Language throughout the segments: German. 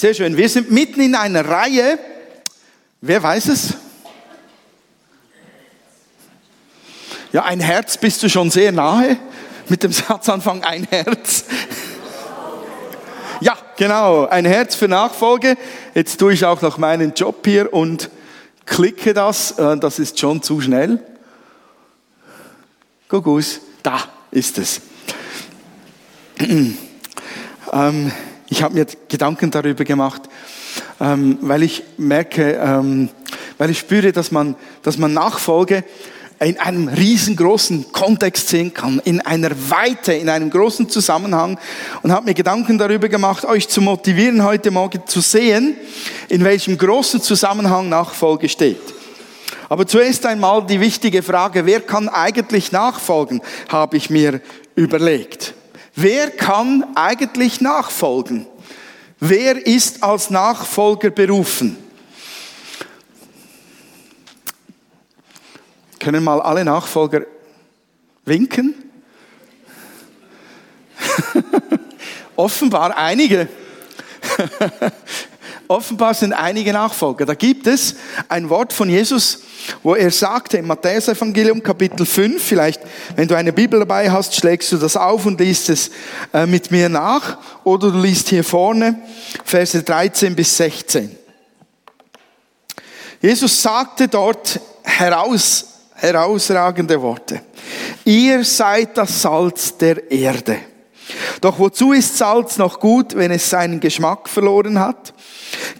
Sehr schön. Wir sind mitten in einer Reihe. Wer weiß es? Ja, ein Herz bist du schon sehr nahe mit dem Satzanfang ein Herz. Ja, genau, ein Herz für Nachfolge. Jetzt tue ich auch noch meinen Job hier und klicke das. Äh, das ist schon zu schnell. Gugus, da ist es. Ähm, ich habe mir Gedanken darüber gemacht, ähm, weil ich merke, ähm, weil ich spüre, dass man, dass man Nachfolge in einem riesengroßen Kontext sehen kann, in einer Weite, in einem großen Zusammenhang und habe mir Gedanken darüber gemacht, euch zu motivieren, heute Morgen zu sehen, in welchem großen Zusammenhang Nachfolge steht. Aber zuerst einmal die wichtige Frage, wer kann eigentlich nachfolgen, habe ich mir überlegt. Wer kann eigentlich nachfolgen? Wer ist als Nachfolger berufen? Können mal alle Nachfolger winken? Offenbar einige. Offenbar sind einige Nachfolger. Da gibt es ein Wort von Jesus, wo er sagte im Matthäus-Evangelium Kapitel 5, vielleicht, wenn du eine Bibel dabei hast, schlägst du das auf und liest es äh, mit mir nach, oder du liest hier vorne Verse 13 bis 16. Jesus sagte dort heraus, herausragende Worte. Ihr seid das Salz der Erde. Doch wozu ist Salz noch gut, wenn es seinen Geschmack verloren hat?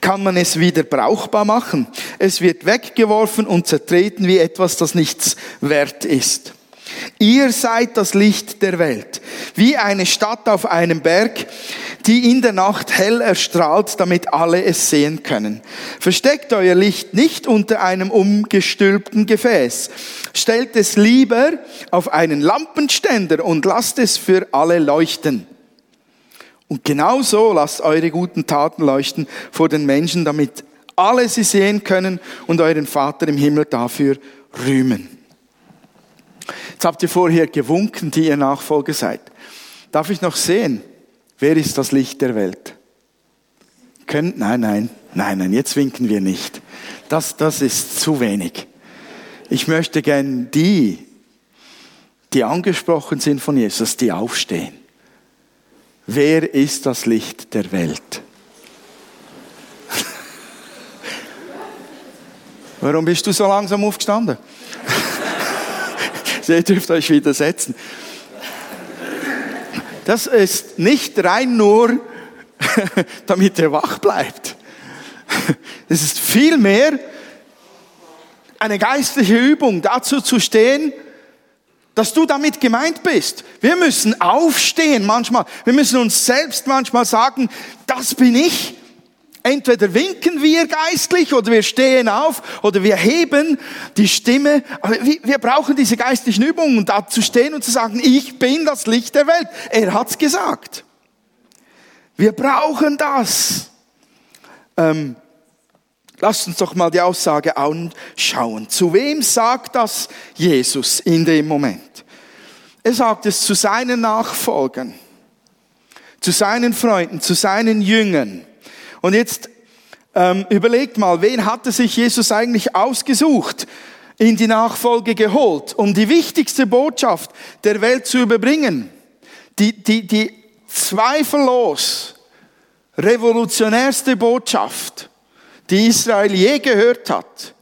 Kann man es wieder brauchbar machen? Es wird weggeworfen und zertreten wie etwas, das nichts wert ist. Ihr seid das Licht der Welt, wie eine Stadt auf einem Berg, die in der Nacht hell erstrahlt, damit alle es sehen können. Versteckt euer Licht nicht unter einem umgestülpten Gefäß. Stellt es lieber auf einen Lampenständer und lasst es für alle leuchten. Und genauso lasst eure guten Taten leuchten vor den Menschen, damit alle sie sehen können und euren Vater im Himmel dafür rühmen. Jetzt habt ihr vorher gewunken, die ihr Nachfolger seid. Darf ich noch sehen, wer ist das Licht der Welt? Könnt, nein, nein, nein, nein, jetzt winken wir nicht. Das, das ist zu wenig. Ich möchte gern die, die angesprochen sind von Jesus, die aufstehen. Wer ist das Licht der Welt? Warum bist du so langsam aufgestanden? Ihr dürft euch widersetzen. Das ist nicht rein nur, damit er wach bleibt. Es ist vielmehr eine geistliche Übung, dazu zu stehen, dass du damit gemeint bist. Wir müssen aufstehen manchmal. Wir müssen uns selbst manchmal sagen, das bin ich. Entweder winken wir geistlich oder wir stehen auf oder wir heben die Stimme. Aber wir brauchen diese geistlichen Übungen, da zu stehen und zu sagen, ich bin das Licht der Welt. Er hat's gesagt. Wir brauchen das. Ähm, lasst uns doch mal die Aussage anschauen. Zu wem sagt das Jesus in dem Moment? Er sagt es zu seinen Nachfolgern, zu seinen Freunden, zu seinen Jüngern. Und jetzt ähm, überlegt mal, wen hatte sich Jesus eigentlich ausgesucht, in die Nachfolge geholt, um die wichtigste Botschaft der Welt zu überbringen? Die, die, die zweifellos revolutionärste Botschaft, die Israel je gehört hat.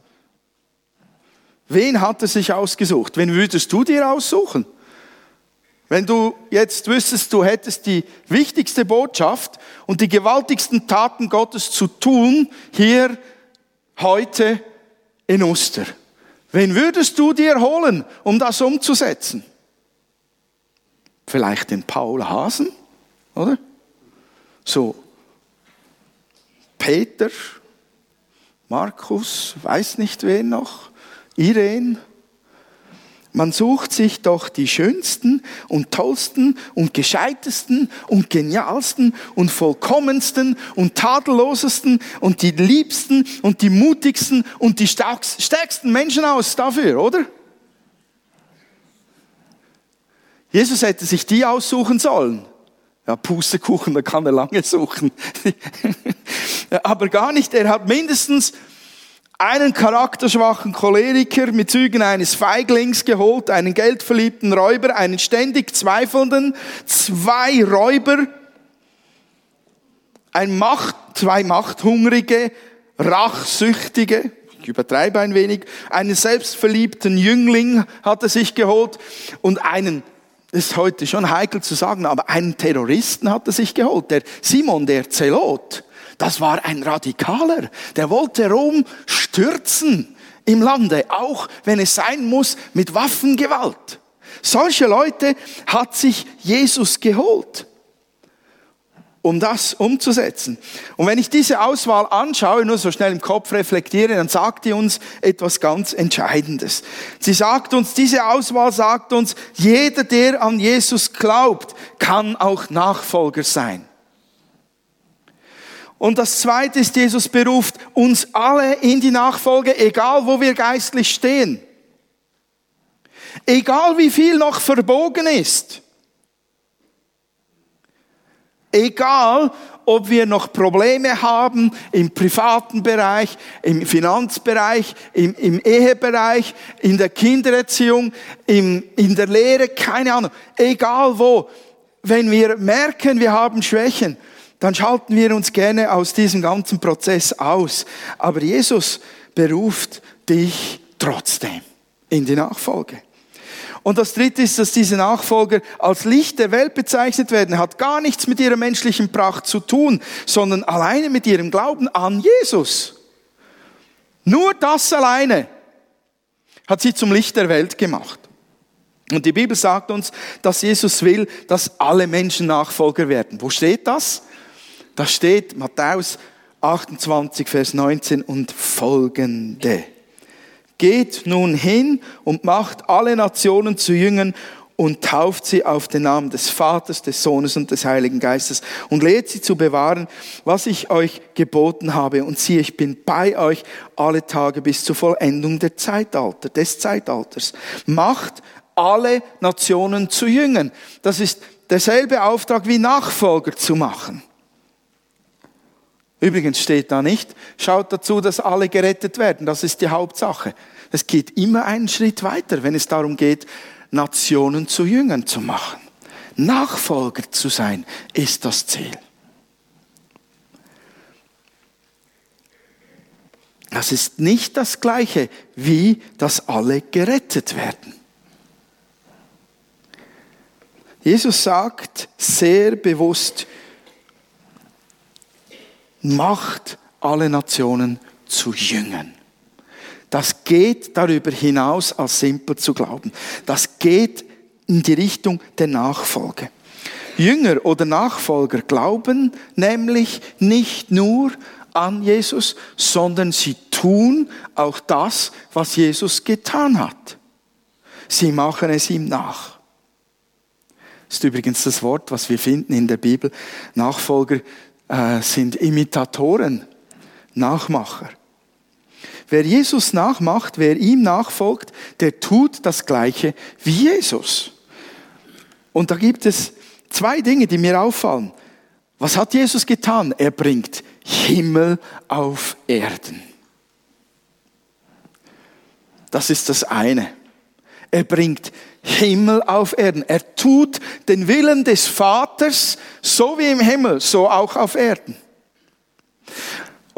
Wen hat er sich ausgesucht? Wen würdest du dir aussuchen? Wenn du jetzt wüsstest, du hättest die wichtigste Botschaft und die gewaltigsten Taten Gottes zu tun, hier, heute, in Oster. Wen würdest du dir holen, um das umzusetzen? Vielleicht den Paul Hasen, oder? So. Peter, Markus, weiß nicht wen noch, Irene, man sucht sich doch die schönsten und tollsten und gescheitesten und genialsten und vollkommensten und tadellosesten und die liebsten und die mutigsten und die stärksten Menschen aus dafür, oder? Jesus hätte sich die aussuchen sollen. Ja, Pustekuchen, da kann er lange suchen. aber gar nicht. Er hat mindestens einen charakterschwachen Choleriker mit Zügen eines Feiglings geholt, einen geldverliebten Räuber, einen ständig zweifelnden, zwei Räuber, ein Macht, zwei machthungrige, rachsüchtige, ich übertreibe ein wenig, einen selbstverliebten Jüngling hat er sich geholt und einen, ist heute schon heikel zu sagen, aber einen Terroristen hat er sich geholt, der Simon, der Zelot. Das war ein Radikaler, der wollte Rom stürzen im Lande, auch wenn es sein muss mit Waffengewalt. Solche Leute hat sich Jesus geholt um das umzusetzen. Und wenn ich diese Auswahl anschaue, nur so schnell im Kopf reflektiere, dann sagt die uns etwas ganz Entscheidendes. Sie sagt uns, diese Auswahl sagt uns, jeder, der an Jesus glaubt, kann auch Nachfolger sein. Und das zweite ist, Jesus beruft uns alle in die Nachfolge, egal wo wir geistlich stehen. Egal wie viel noch verbogen ist. Egal, ob wir noch Probleme haben im privaten Bereich, im Finanzbereich, im, im Ehebereich, in der Kindererziehung, im, in der Lehre, keine Ahnung. Egal wo. Wenn wir merken, wir haben Schwächen, dann schalten wir uns gerne aus diesem ganzen Prozess aus. Aber Jesus beruft dich trotzdem in die Nachfolge. Und das dritte ist, dass diese Nachfolger als Licht der Welt bezeichnet werden. Hat gar nichts mit ihrer menschlichen Pracht zu tun, sondern alleine mit ihrem Glauben an Jesus. Nur das alleine hat sie zum Licht der Welt gemacht. Und die Bibel sagt uns, dass Jesus will, dass alle Menschen Nachfolger werden. Wo steht das? Da steht Matthäus 28, Vers 19 und folgende. Geht nun hin und macht alle Nationen zu Jüngern und tauft sie auf den Namen des Vaters, des Sohnes und des Heiligen Geistes und lehrt sie zu bewahren, was ich euch geboten habe. Und siehe, ich bin bei euch alle Tage bis zur Vollendung der Zeitalter, des Zeitalters. Macht alle Nationen zu Jüngern. Das ist derselbe Auftrag wie Nachfolger zu machen. Übrigens steht da nicht, schaut dazu, dass alle gerettet werden. Das ist die Hauptsache. Es geht immer einen Schritt weiter, wenn es darum geht, Nationen zu Jüngern zu machen. Nachfolger zu sein, ist das Ziel. Das ist nicht das Gleiche, wie dass alle gerettet werden. Jesus sagt sehr bewusst, macht alle Nationen zu Jüngern. Das geht darüber hinaus, als simpel zu glauben. Das geht in die Richtung der Nachfolge. Jünger oder Nachfolger glauben nämlich nicht nur an Jesus, sondern sie tun auch das, was Jesus getan hat. Sie machen es ihm nach. Das ist übrigens das Wort, was wir finden in der Bibel. Nachfolger äh, sind Imitatoren, Nachmacher. Wer Jesus nachmacht, wer ihm nachfolgt, der tut das Gleiche wie Jesus. Und da gibt es zwei Dinge, die mir auffallen. Was hat Jesus getan? Er bringt Himmel auf Erden. Das ist das eine. Er bringt Himmel auf Erden. Er tut den Willen des Vaters, so wie im Himmel, so auch auf Erden.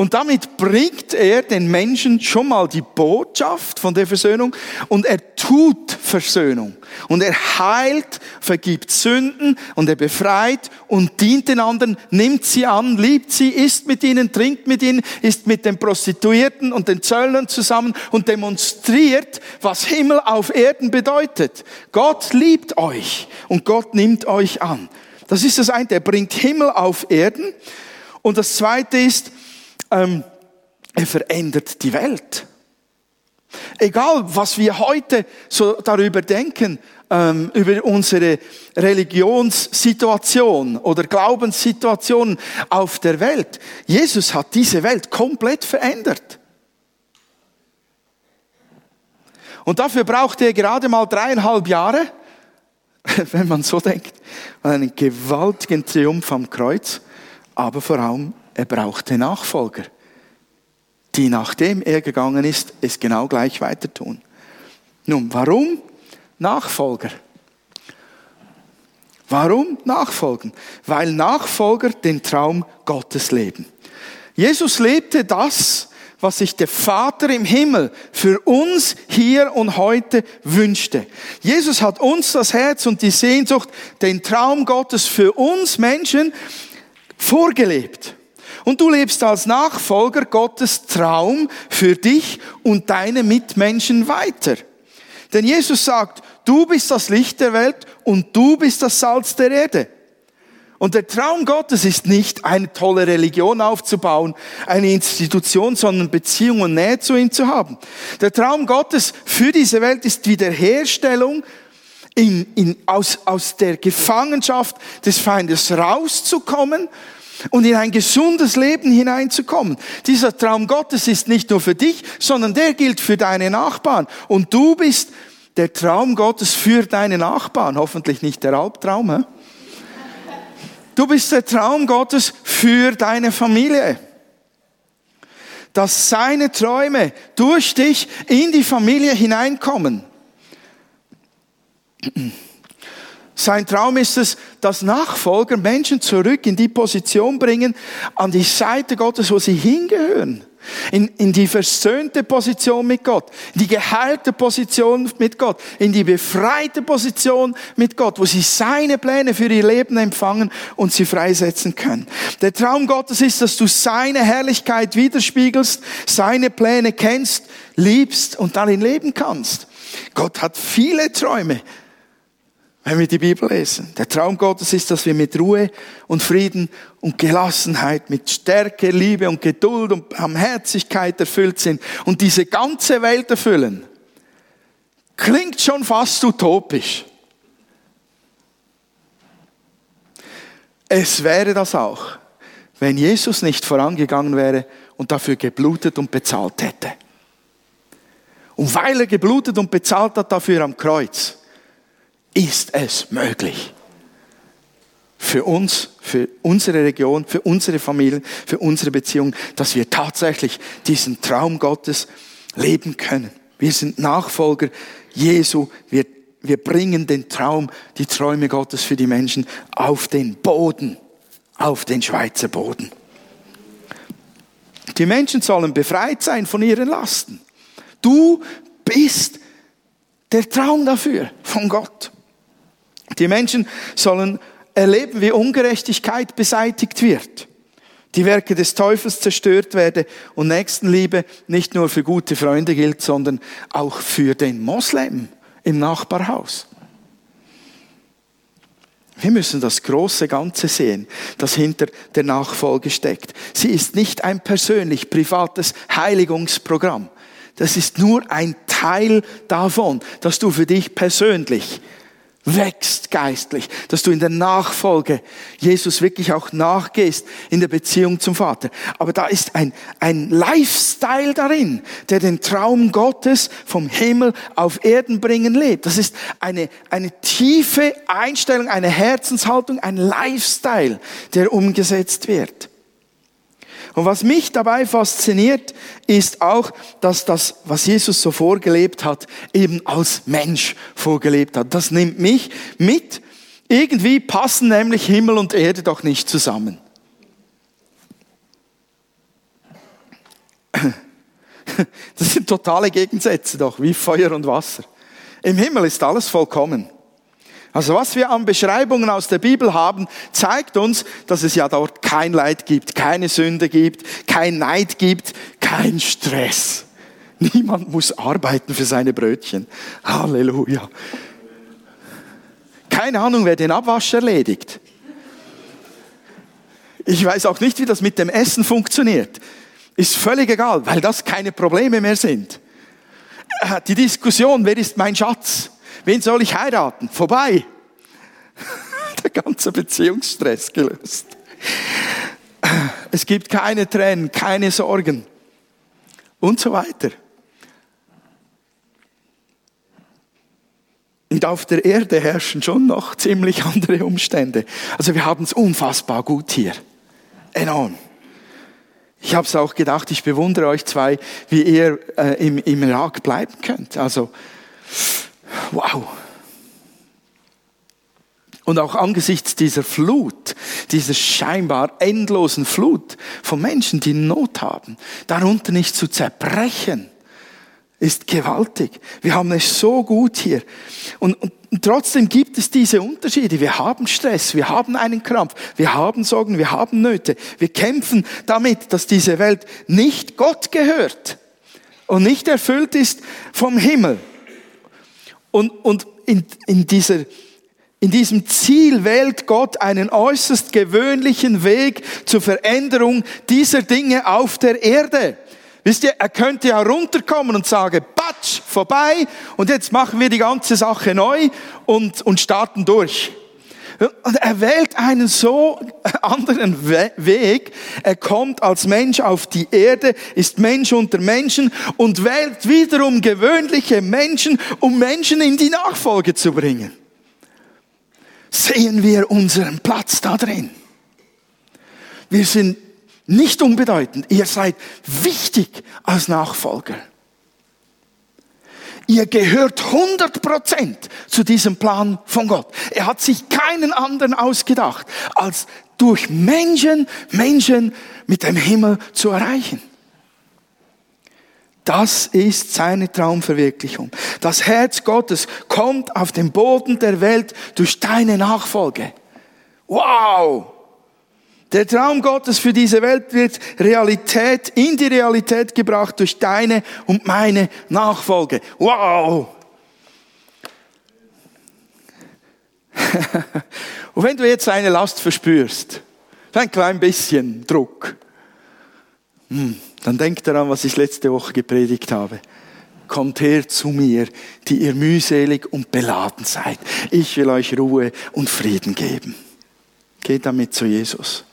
Und damit bringt er den Menschen schon mal die Botschaft von der Versöhnung und er tut Versöhnung. Und er heilt, vergibt Sünden und er befreit und dient den anderen, nimmt sie an, liebt sie, isst mit ihnen, trinkt mit ihnen, ist mit den Prostituierten und den Zöllnern zusammen und demonstriert, was Himmel auf Erden bedeutet. Gott liebt euch und Gott nimmt euch an. Das ist das eine, er bringt Himmel auf Erden. Und das zweite ist, ähm, er verändert die Welt. Egal, was wir heute so darüber denken, ähm, über unsere Religionssituation oder Glaubenssituation auf der Welt. Jesus hat diese Welt komplett verändert. Und dafür brauchte er gerade mal dreieinhalb Jahre, wenn man so denkt, einen gewaltigen Triumph am Kreuz, aber vor allem er brauchte Nachfolger, die nachdem er gegangen ist, es genau gleich weiter tun. Nun, warum Nachfolger? Warum Nachfolgen? Weil Nachfolger den Traum Gottes leben. Jesus lebte das, was sich der Vater im Himmel für uns hier und heute wünschte. Jesus hat uns das Herz und die Sehnsucht, den Traum Gottes für uns Menschen vorgelebt. Und du lebst als Nachfolger Gottes Traum für dich und deine Mitmenschen weiter. Denn Jesus sagt, du bist das Licht der Welt und du bist das Salz der Erde. Und der Traum Gottes ist nicht, eine tolle Religion aufzubauen, eine Institution, sondern Beziehung und Nähe zu ihm zu haben. Der Traum Gottes für diese Welt ist Wiederherstellung, in, in, aus, aus der Gefangenschaft des Feindes rauszukommen und in ein gesundes Leben hineinzukommen. Dieser Traum Gottes ist nicht nur für dich, sondern der gilt für deine Nachbarn. Und du bist der Traum Gottes für deine Nachbarn. Hoffentlich nicht der Albtraum. He? Du bist der Traum Gottes für deine Familie. Dass seine Träume durch dich in die Familie hineinkommen. Sein Traum ist es, dass Nachfolger Menschen zurück in die Position bringen, an die Seite Gottes, wo sie hingehören in, in die versöhnte Position mit Gott, in die geheilte Position mit Gott, in die befreite Position mit Gott, wo sie seine Pläne für ihr Leben empfangen und sie freisetzen können. Der Traum Gottes ist, dass du seine Herrlichkeit widerspiegelst, seine Pläne kennst, liebst und darin leben kannst. Gott hat viele Träume, wenn wir die Bibel lesen. Der Traum Gottes ist, dass wir mit Ruhe und Frieden und Gelassenheit, mit Stärke, Liebe und Geduld und Barmherzigkeit erfüllt sind und diese ganze Welt erfüllen. Klingt schon fast utopisch. Es wäre das auch, wenn Jesus nicht vorangegangen wäre und dafür geblutet und bezahlt hätte. Und weil er geblutet und bezahlt hat dafür am Kreuz, ist es möglich. Für uns, für unsere Region, für unsere Familie, für unsere Beziehung, dass wir tatsächlich diesen Traum Gottes leben können. Wir sind Nachfolger Jesu. Wir, wir bringen den Traum, die Träume Gottes für die Menschen auf den Boden, auf den Schweizer Boden. Die Menschen sollen befreit sein von ihren Lasten. Du bist der Traum dafür von Gott. Die Menschen sollen erleben, wie Ungerechtigkeit beseitigt wird, die Werke des Teufels zerstört werden und Nächstenliebe nicht nur für gute Freunde gilt, sondern auch für den Moslem im Nachbarhaus. Wir müssen das große Ganze sehen, das hinter der Nachfolge steckt. Sie ist nicht ein persönlich privates Heiligungsprogramm. Das ist nur ein Teil davon, dass du für dich persönlich wächst geistlich, dass du in der Nachfolge Jesus wirklich auch nachgehst in der Beziehung zum Vater. Aber da ist ein, ein Lifestyle darin, der den Traum Gottes vom Himmel auf Erden bringen lebt. Das ist eine, eine tiefe Einstellung, eine Herzenshaltung, ein Lifestyle, der umgesetzt wird. Und was mich dabei fasziniert, ist auch, dass das, was Jesus so vorgelebt hat, eben als Mensch vorgelebt hat. Das nimmt mich mit. Irgendwie passen nämlich Himmel und Erde doch nicht zusammen. Das sind totale Gegensätze doch, wie Feuer und Wasser. Im Himmel ist alles vollkommen. Also was wir an Beschreibungen aus der Bibel haben, zeigt uns, dass es ja dort kein Leid gibt, keine Sünde gibt, kein Neid gibt, kein Stress. Niemand muss arbeiten für seine Brötchen. Halleluja. Keine Ahnung, wer den Abwasch erledigt. Ich weiß auch nicht, wie das mit dem Essen funktioniert. Ist völlig egal, weil das keine Probleme mehr sind. Äh, die Diskussion, wer ist mein Schatz? Wen soll ich heiraten? Vorbei. Der ganze Beziehungsstress gelöst. Es gibt keine Tränen, keine Sorgen und so weiter. Und auf der Erde herrschen schon noch ziemlich andere Umstände. Also wir haben es unfassbar gut hier. Enorm. Ich habe es auch gedacht, ich bewundere euch zwei, wie ihr äh, im, im Irak bleiben könnt. Also, wow. Und auch angesichts dieser Flut, dieser scheinbar endlosen Flut von Menschen, die Not haben, darunter nicht zu zerbrechen, ist gewaltig. Wir haben es so gut hier. Und, und, trotzdem gibt es diese Unterschiede. Wir haben Stress, wir haben einen Krampf, wir haben Sorgen, wir haben Nöte. Wir kämpfen damit, dass diese Welt nicht Gott gehört und nicht erfüllt ist vom Himmel. Und, und in, in dieser in diesem Ziel wählt Gott einen äußerst gewöhnlichen Weg zur Veränderung dieser Dinge auf der Erde. Wisst ihr, er könnte ja runterkommen und sagen, patsch, vorbei, und jetzt machen wir die ganze Sache neu und, und starten durch. Und er wählt einen so anderen Weg. Er kommt als Mensch auf die Erde, ist Mensch unter Menschen und wählt wiederum gewöhnliche Menschen, um Menschen in die Nachfolge zu bringen sehen wir unseren Platz da drin. Wir sind nicht unbedeutend. Ihr seid wichtig als Nachfolger. Ihr gehört 100% zu diesem Plan von Gott. Er hat sich keinen anderen ausgedacht, als durch Menschen, Menschen mit dem Himmel zu erreichen. Das ist seine Traumverwirklichung. Das Herz Gottes kommt auf den Boden der Welt durch deine Nachfolge. Wow! Der Traum Gottes für diese Welt wird Realität, in die Realität gebracht durch deine und meine Nachfolge. Wow! und wenn du jetzt eine Last verspürst, ein klein bisschen Druck, hm dann denkt daran, was ich letzte Woche gepredigt habe. Kommt her zu mir, die ihr mühselig und beladen seid. Ich will euch Ruhe und Frieden geben. Geht damit zu Jesus.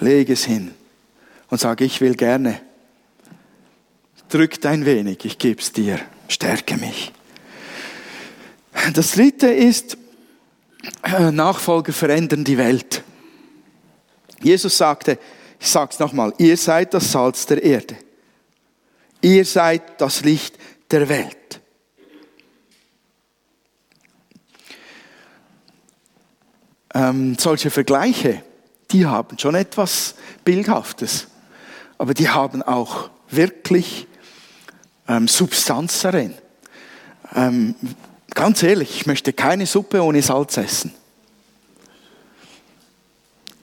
Leg es hin und sag, ich will gerne. Drückt ein wenig, ich geb's dir. Stärke mich. Das dritte ist, äh, Nachfolger verändern die Welt. Jesus sagte, ich sage es nochmal, ihr seid das Salz der Erde. Ihr seid das Licht der Welt. Ähm, solche Vergleiche, die haben schon etwas Bildhaftes, aber die haben auch wirklich ähm, Substanz darin. Ähm, ganz ehrlich, ich möchte keine Suppe ohne Salz essen.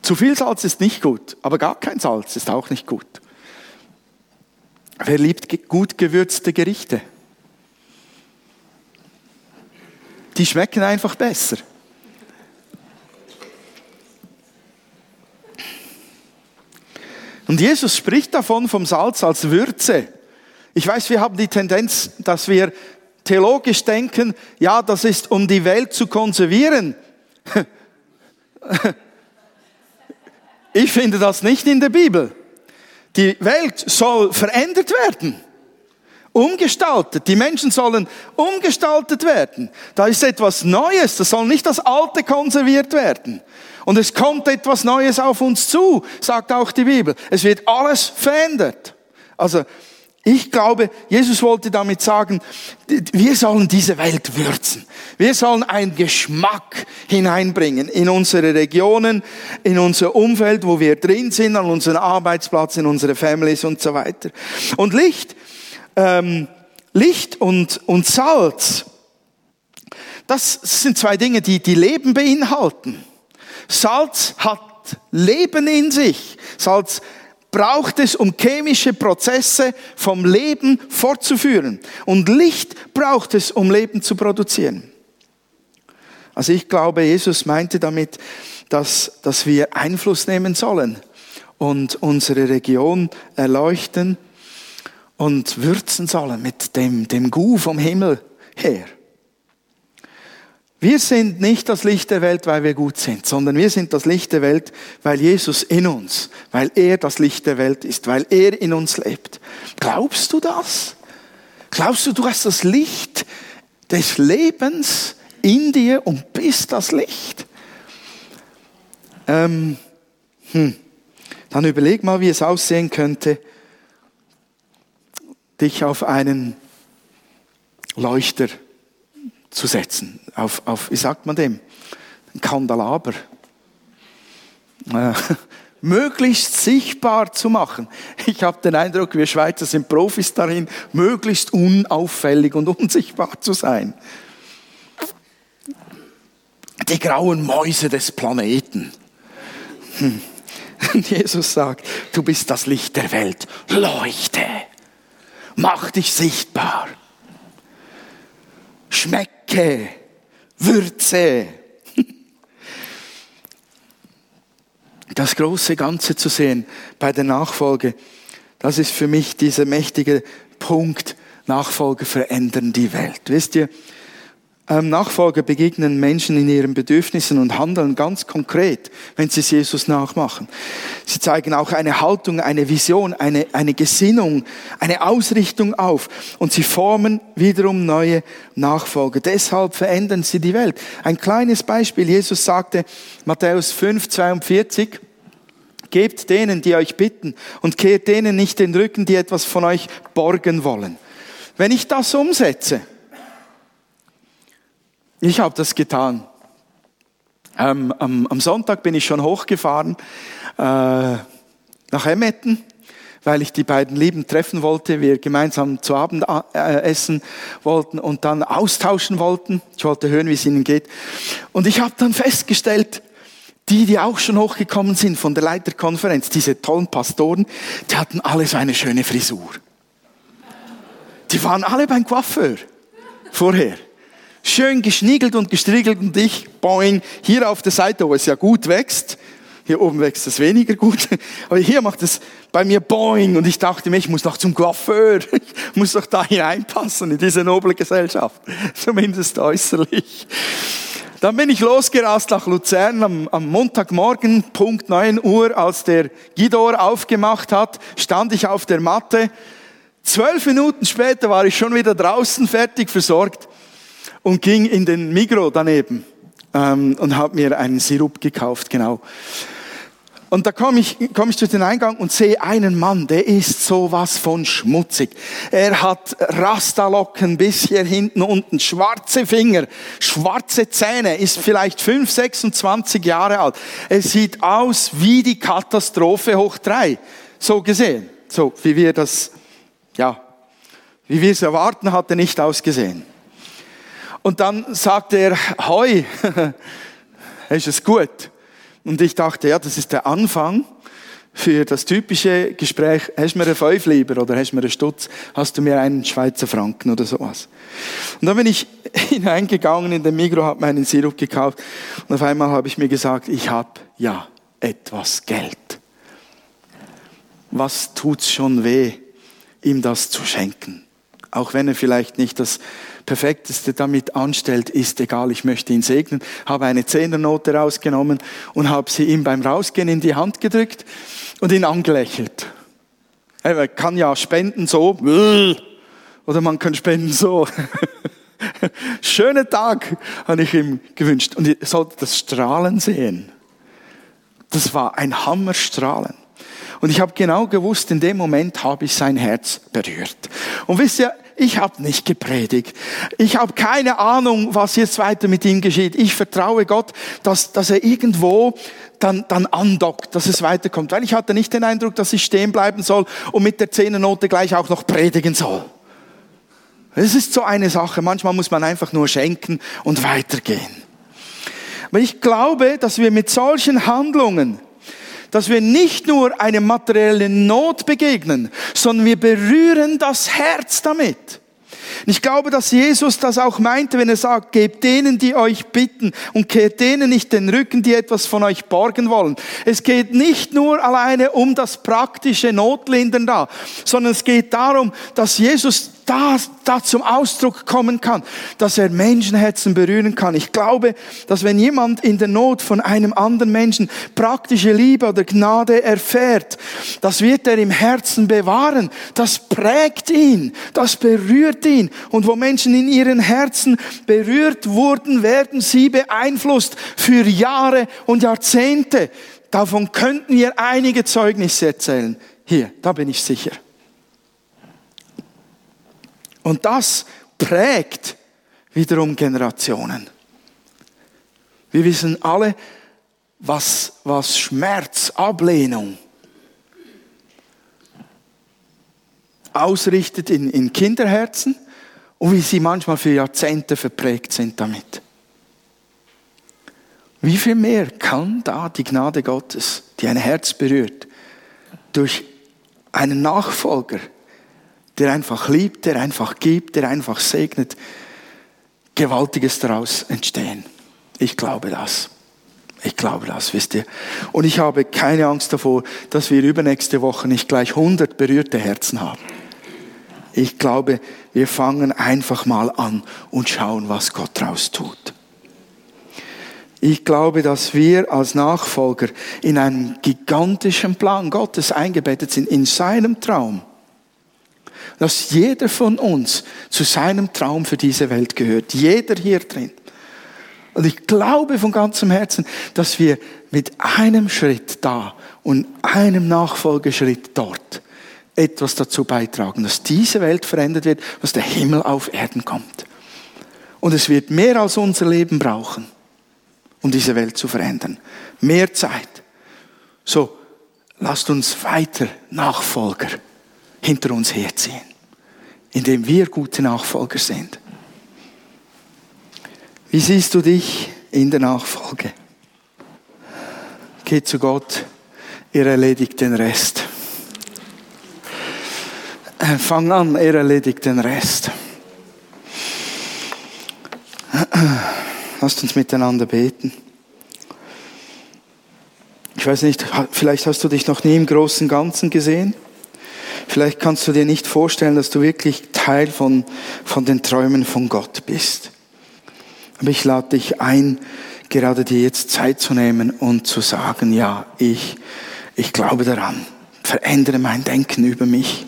Zu viel Salz ist nicht gut, aber gar kein Salz ist auch nicht gut. Wer liebt gut gewürzte Gerichte? Die schmecken einfach besser. Und Jesus spricht davon vom Salz als Würze. Ich weiß, wir haben die Tendenz, dass wir theologisch denken, ja, das ist um die Welt zu konservieren. Ich finde das nicht in der Bibel. Die Welt soll verändert werden. Umgestaltet. Die Menschen sollen umgestaltet werden. Da ist etwas Neues. Das soll nicht das Alte konserviert werden. Und es kommt etwas Neues auf uns zu, sagt auch die Bibel. Es wird alles verändert. Also, ich glaube, Jesus wollte damit sagen, wir sollen diese Welt würzen. Wir sollen einen Geschmack hineinbringen in unsere Regionen, in unser Umfeld, wo wir drin sind, an unseren Arbeitsplatz, in unsere Families und so weiter. Und Licht, ähm, Licht und, und Salz, das sind zwei Dinge, die, die Leben beinhalten. Salz hat Leben in sich. Salz braucht es, um chemische Prozesse vom Leben fortzuführen. Und Licht braucht es, um Leben zu produzieren. Also ich glaube, Jesus meinte damit, dass, dass wir Einfluss nehmen sollen und unsere Region erleuchten und würzen sollen mit dem, dem Gu vom Himmel her. Wir sind nicht das Licht der Welt, weil wir gut sind, sondern wir sind das Licht der Welt, weil Jesus in uns, weil er das Licht der Welt ist, weil er in uns lebt. Glaubst du das? Glaubst du, du hast das Licht des Lebens in dir und bist das Licht? Ähm, hm. dann überleg mal, wie es aussehen könnte, dich auf einen Leuchter zu setzen. Auf, auf wie sagt man dem? Ein Kandelaber. Äh, möglichst sichtbar zu machen. Ich habe den Eindruck, wir Schweizer sind Profis darin, möglichst unauffällig und unsichtbar zu sein. Die grauen Mäuse des Planeten. Hm. Jesus sagt, du bist das Licht der Welt. Leuchte. Mach dich sichtbar. Schmecke. Würze. Das große Ganze zu sehen bei der Nachfolge, das ist für mich dieser mächtige Punkt, Nachfolge verändern die Welt. Wisst ihr, Nachfolger begegnen Menschen in ihren Bedürfnissen und handeln ganz konkret, wenn sie es Jesus nachmachen. Sie zeigen auch eine Haltung, eine Vision, eine, eine Gesinnung, eine Ausrichtung auf und sie formen wiederum neue Nachfolger. Deshalb verändern sie die Welt. Ein kleines Beispiel. Jesus sagte, Matthäus 5, 42, Gebt denen, die euch bitten und kehrt denen nicht den Rücken, die etwas von euch borgen wollen. Wenn ich das umsetze, ich habe das getan. Ähm, am, am, Sonntag bin ich schon hochgefahren äh, nach Emmetten, weil ich die beiden Lieben treffen wollte, wir gemeinsam zu Abend äh, essen wollten und dann austauschen wollten. Ich wollte hören, wie es ihnen geht. Und ich habe dann festgestellt, die, die auch schon hochgekommen sind von der Leiterkonferenz, diese tollen Pastoren, die hatten alle so eine schöne Frisur. Die waren alle beim Coiffeur vorher schön geschniegelt und gestriegelt und ich, boing, hier auf der Seite, wo es ja gut wächst, hier oben wächst es weniger gut, aber hier macht es bei mir boing und ich dachte mir, ich muss noch zum Coiffeur, ich muss doch da hineinpassen in diese noble Gesellschaft, zumindest äußerlich. Dann bin ich losgerast nach Luzern am, am, Montagmorgen, Punkt 9 Uhr, als der Gidor aufgemacht hat, stand ich auf der Matte. Zwölf Minuten später war ich schon wieder draußen, fertig versorgt und ging in den Migro daneben ähm, und habe mir einen Sirup gekauft, genau. Und da komme ich, komm ich durch den Eingang und sehe einen Mann, der ist sowas von schmutzig. Er hat Rastalocken bis hier hinten unten, schwarze Finger, schwarze Zähne, ist vielleicht 5, 26 Jahre alt. Es sieht aus wie die Katastrophe hoch drei, so gesehen. So, wie wir das, ja, wie wir es erwarten, hat er nicht ausgesehen. Und dann sagte er, hoi, ist es gut? Und ich dachte, ja, das ist der Anfang für das typische Gespräch, hast du mir einen Fünf lieber oder hast du mir einen Stutz, hast du mir einen Schweizer Franken oder sowas. Und dann bin ich hineingegangen in den Migro, habe meinen Sirup gekauft und auf einmal habe ich mir gesagt, ich habe ja etwas Geld. Was tut's schon weh, ihm das zu schenken? Auch wenn er vielleicht nicht das Perfekteste damit anstellt, ist egal, ich möchte ihn segnen, habe eine Zehnernote rausgenommen und habe sie ihm beim Rausgehen in die Hand gedrückt und ihn angelächelt. Er kann ja spenden so, oder man kann spenden so. Schönen Tag, habe ich ihm gewünscht. Und ihr solltet das Strahlen sehen. Das war ein Hammerstrahlen. Und ich habe genau gewusst, in dem Moment habe ich sein Herz berührt. Und wisst ihr, ich habe nicht gepredigt. Ich habe keine Ahnung, was jetzt weiter mit ihm geschieht. Ich vertraue Gott, dass, dass er irgendwo dann, dann andockt, dass es weiterkommt. Weil ich hatte nicht den Eindruck, dass ich stehen bleiben soll und mit der Zehnernote gleich auch noch predigen soll. Es ist so eine Sache. Manchmal muss man einfach nur schenken und weitergehen. Aber ich glaube, dass wir mit solchen Handlungen dass wir nicht nur eine materielle Not begegnen, sondern wir berühren das Herz damit. Ich glaube, dass Jesus das auch meinte, wenn er sagt, gebt denen, die euch bitten und kehrt denen nicht den Rücken, die etwas von euch borgen wollen. Es geht nicht nur alleine um das praktische Notlindern da, sondern es geht darum, dass Jesus da, da zum Ausdruck kommen kann, dass er Menschenherzen berühren kann. Ich glaube, dass wenn jemand in der Not von einem anderen Menschen praktische Liebe oder Gnade erfährt, das wird er im Herzen bewahren. Das prägt ihn, das berührt ihn. Und wo Menschen in ihren Herzen berührt wurden, werden sie beeinflusst für Jahre und Jahrzehnte Davon könnten wir einige Zeugnisse erzählen. Hier, da bin ich sicher. Und das prägt wiederum Generationen. Wir wissen alle, was, was Schmerz, Ablehnung ausrichtet in, in Kinderherzen und wie sie manchmal für Jahrzehnte verprägt sind damit. Wie viel mehr kann da die Gnade Gottes, die ein Herz berührt, durch einen Nachfolger, der einfach liebt, der einfach gibt, der einfach segnet, Gewaltiges daraus entstehen. Ich glaube das. Ich glaube das, wisst ihr. Und ich habe keine Angst davor, dass wir übernächste Woche nicht gleich 100 berührte Herzen haben. Ich glaube, wir fangen einfach mal an und schauen, was Gott daraus tut. Ich glaube, dass wir als Nachfolger in einem gigantischen Plan Gottes eingebettet sind, in seinem Traum. Dass jeder von uns zu seinem Traum für diese Welt gehört. Jeder hier drin. Und ich glaube von ganzem Herzen, dass wir mit einem Schritt da und einem Nachfolgeschritt dort etwas dazu beitragen, dass diese Welt verändert wird, dass der Himmel auf Erden kommt. Und es wird mehr als unser Leben brauchen um diese Welt zu verändern. Mehr Zeit. So, lasst uns weiter Nachfolger hinter uns herziehen, indem wir gute Nachfolger sind. Wie siehst du dich in der Nachfolge? Geh zu Gott, er erledigt den Rest. Fang an, er erledigt den Rest. Lasst uns miteinander beten. Ich weiß nicht, vielleicht hast du dich noch nie im großen Ganzen gesehen. Vielleicht kannst du dir nicht vorstellen, dass du wirklich Teil von, von den Träumen von Gott bist. Aber ich lade dich ein, gerade dir jetzt Zeit zu nehmen und zu sagen, ja, ich, ich glaube daran. Verändere mein Denken über mich.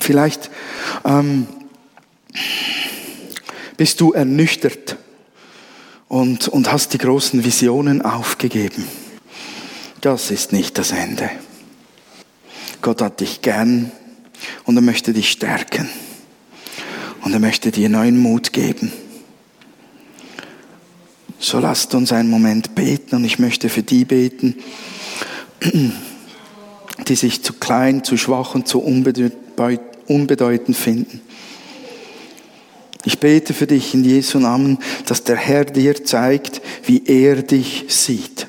Vielleicht ähm, bist du ernüchtert und, und hast die großen Visionen aufgegeben. Das ist nicht das Ende. Gott hat dich gern und er möchte dich stärken. Und er möchte dir neuen Mut geben. So lasst uns einen Moment beten und ich möchte für die beten, die sich zu klein, zu schwach und zu unbedeutend finden. Ich bete für dich in Jesu Namen, dass der Herr dir zeigt, wie er dich sieht.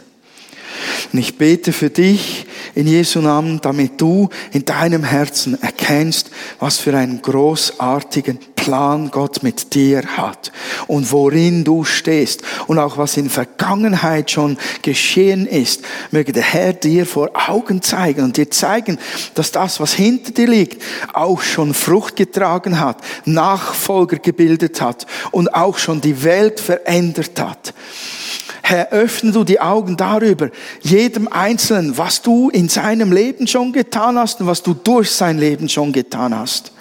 Und ich bete für dich in Jesu Namen, damit du in deinem Herzen erkennst, was für einen großartigen Plan Gott mit dir hat und worin du stehst und auch was in Vergangenheit schon geschehen ist, möge der Herr dir vor Augen zeigen und dir zeigen, dass das, was hinter dir liegt, auch schon Frucht getragen hat, Nachfolger gebildet hat und auch schon die Welt verändert hat. Herr, öffne du die Augen darüber, jedem Einzelnen, was du in seinem Leben schon getan hast und was du durch sein Leben schon getan hast.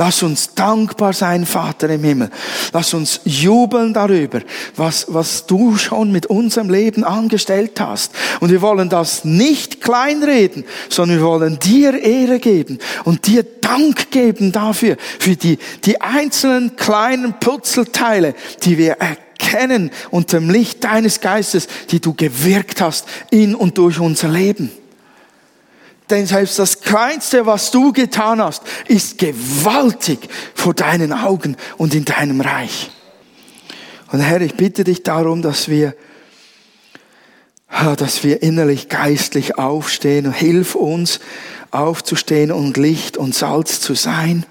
Lass uns dankbar sein, Vater im Himmel. Lass uns jubeln darüber, was, was du schon mit unserem Leben angestellt hast. Und wir wollen das nicht kleinreden, sondern wir wollen dir Ehre geben und dir Dank geben dafür, für die, die einzelnen kleinen Putzelteile, die wir erkennen unter dem Licht deines Geistes, die du gewirkt hast in und durch unser Leben. Denn selbst das Kleinste, was du getan hast, ist gewaltig vor deinen Augen und in deinem Reich. Und Herr, ich bitte dich darum, dass wir, dass wir innerlich geistlich aufstehen und hilf uns aufzustehen und Licht und Salz zu sein.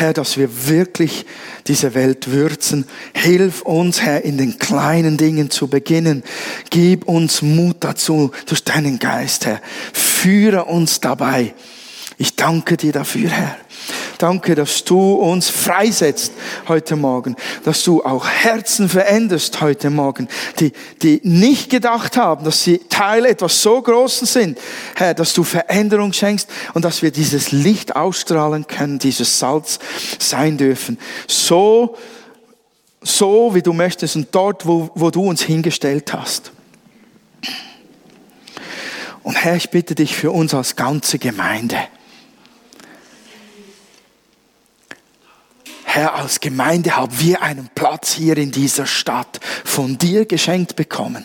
Herr, dass wir wirklich diese Welt würzen. Hilf uns, Herr, in den kleinen Dingen zu beginnen. Gib uns Mut dazu durch deinen Geist, Herr. Führe uns dabei. Ich danke dir dafür, Herr. Danke, dass du uns freisetzt heute Morgen, dass du auch Herzen veränderst heute Morgen, die, die nicht gedacht haben, dass sie Teil etwas so Großen sind. Herr, dass du Veränderung schenkst und dass wir dieses Licht ausstrahlen können, dieses Salz sein dürfen. So so, wie du möchtest und dort, wo, wo du uns hingestellt hast. Und Herr, ich bitte dich für uns als ganze Gemeinde. Herr, als Gemeinde haben wir einen Platz hier in dieser Stadt von dir geschenkt bekommen.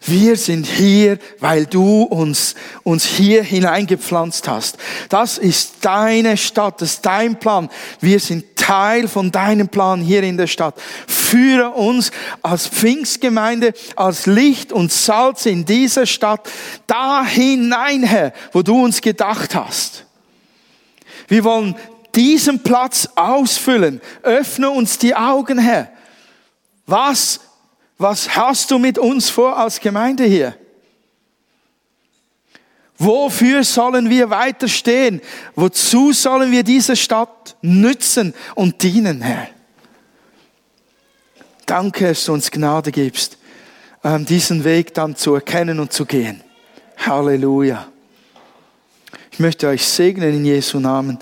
Wir sind hier, weil du uns, uns hier hineingepflanzt hast. Das ist deine Stadt, das ist dein Plan. Wir sind Teil von deinem Plan hier in der Stadt. Führe uns als Pfingstgemeinde, als Licht und Salz in dieser Stadt da hinein, Herr, wo du uns gedacht hast. Wir wollen diesen Platz ausfüllen. Öffne uns die Augen, Herr. Was was hast du mit uns vor als Gemeinde hier? Wofür sollen wir weiterstehen? Wozu sollen wir diese Stadt nützen und dienen, Herr? Danke, dass du uns Gnade gibst, ähm, diesen Weg dann zu erkennen und zu gehen. Halleluja. Ich möchte euch segnen in Jesu Namen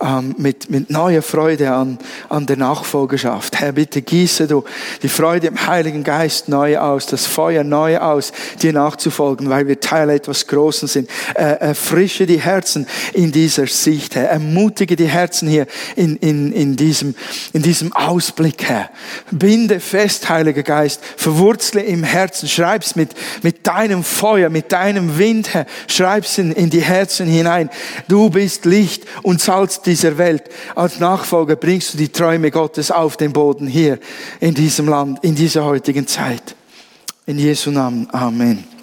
ähm, mit, mit neuer Freude an, an der Nachfolgerschaft. Herr, bitte gieße du die Freude im Heiligen Geist neu aus, das Feuer neu aus, dir nachzufolgen, weil wir Teil etwas Großen sind. Äh, erfrische die Herzen in dieser Sicht, Herr. Ermutige die Herzen hier in, in, in, diesem, in diesem Ausblick, Herr. Binde fest, Heiliger Geist, verwurzle im Herzen, schreib's mit, mit deinem Feuer, mit deinem Wind, Herr. Schreib's in, in die Herzen hinein. Du bist Licht und Salz dieser Welt. Als Nachfolger bringst du die Träume Gottes auf den Boden hier in diesem Land, in dieser heutigen Zeit. In Jesu Namen. Amen.